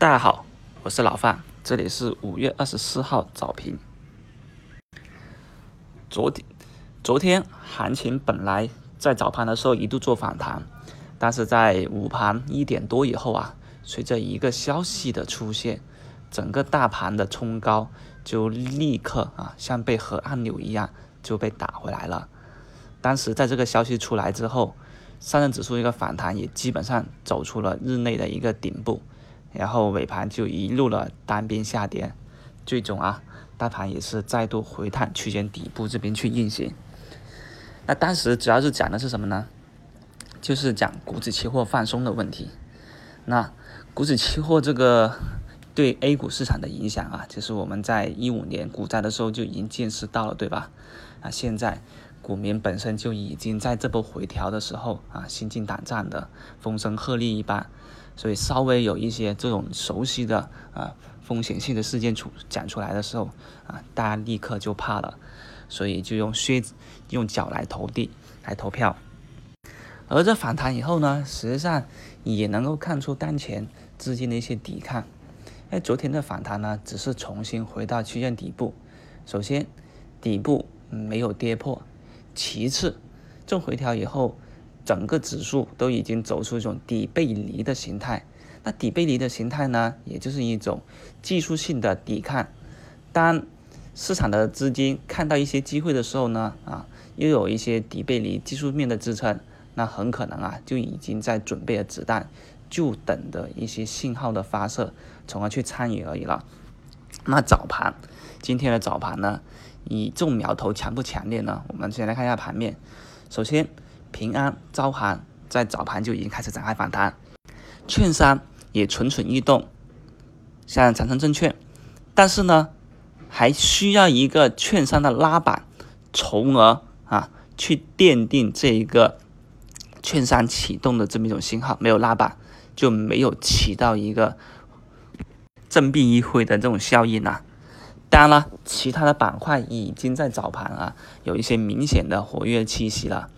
大家好，我是老范，这里是五月二十四号早评。昨天，昨天行情本来在早盘的时候一度做反弹，但是在午盘一点多以后啊，随着一个消息的出现，整个大盘的冲高就立刻啊像被核按钮一样就被打回来了。当时在这个消息出来之后，上证指数一个反弹也基本上走出了日内的一个顶部。然后尾盘就一路的单边下跌，最终啊，大盘也是再度回探区间底部这边去运行。那当时主要是讲的是什么呢？就是讲股指期货放松的问题。那股指期货这个对 A 股市场的影响啊，其实我们在一五年股灾的时候就已经见识到了，对吧？啊，现在股民本身就已经在这波回调的时候啊，心惊胆战的，风声鹤唳一般。所以稍微有一些这种熟悉的啊风险性的事件出讲出来的时候啊，大家立刻就怕了，所以就用靴子用脚来投地来投票。而这反弹以后呢，实际上也能够看出当前资金的一些抵抗。哎，昨天的反弹呢，只是重新回到区间底部。首先，底部没有跌破；其次，这回调以后。整个指数都已经走出一种底背离的形态，那底背离的形态呢，也就是一种技术性的抵抗。当市场的资金看到一些机会的时候呢，啊，又有一些底背离技术面的支撑，那很可能啊，就已经在准备了子弹，就等着一些信号的发射，从而去参与而已了。那早盘，今天的早盘呢，以这种苗头强不强烈呢？我们先来看一下盘面，首先。平安、招行在早盘就已经开始展开反弹，券商也蠢蠢欲动，像长城证券，但是呢，还需要一个券商的拉板，从而啊去奠定这一个券商启动的这么一种信号，没有拉板就没有起到一个振臂一挥的这种效应呐。当然了，其他的板块已经在早盘啊有一些明显的活跃气息了。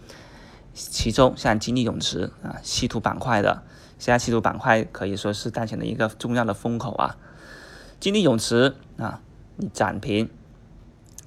其中像金利永磁啊，稀土板块的，现在稀土板块可以说是当前的一个重要的风口啊。金利永磁啊，你涨停，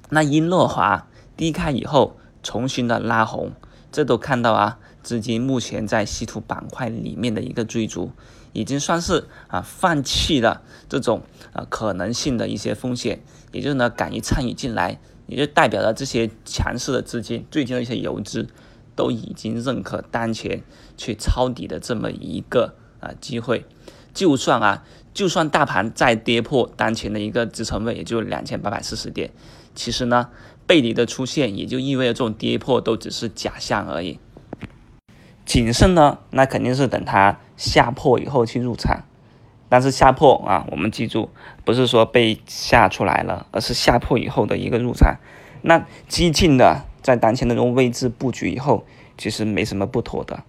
那英诺华低开以后重新的拉红，这都看到啊，资金目前在稀土板块里面的一个追逐，已经算是啊放弃了这种啊可能性的一些风险，也就是呢敢于参与进来，也就代表了这些强势的资金，最近的一些游资。都已经认可当前去抄底的这么一个啊机会，就算啊，就算大盘再跌破当前的一个支撑位，也就两千八百四十点，其实呢，背离的出现也就意味着这种跌破都只是假象而已。谨慎呢，那肯定是等它下破以后去入场，但是下破啊，我们记住，不是说被下出来了，而是下破以后的一个入场。那激进的。在当前的这种位置布局以后，其实没什么不妥的，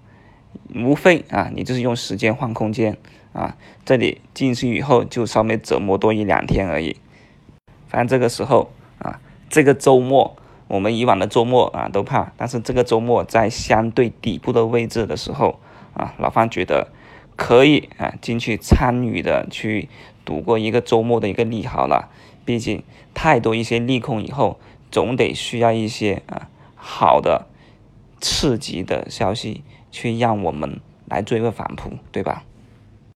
无非啊，你就是用时间换空间啊，这里进去以后就稍微折磨多一两天而已。反正这个时候，这个周末我们以往的周末啊都怕，但是这个周末在相对底部的位置的时候啊，老方觉得可以啊进去参与的去度过一个周末的一个利好了。毕竟太多一些利空以后。总得需要一些啊好的刺激的消息，去让我们来做一个反扑，对吧？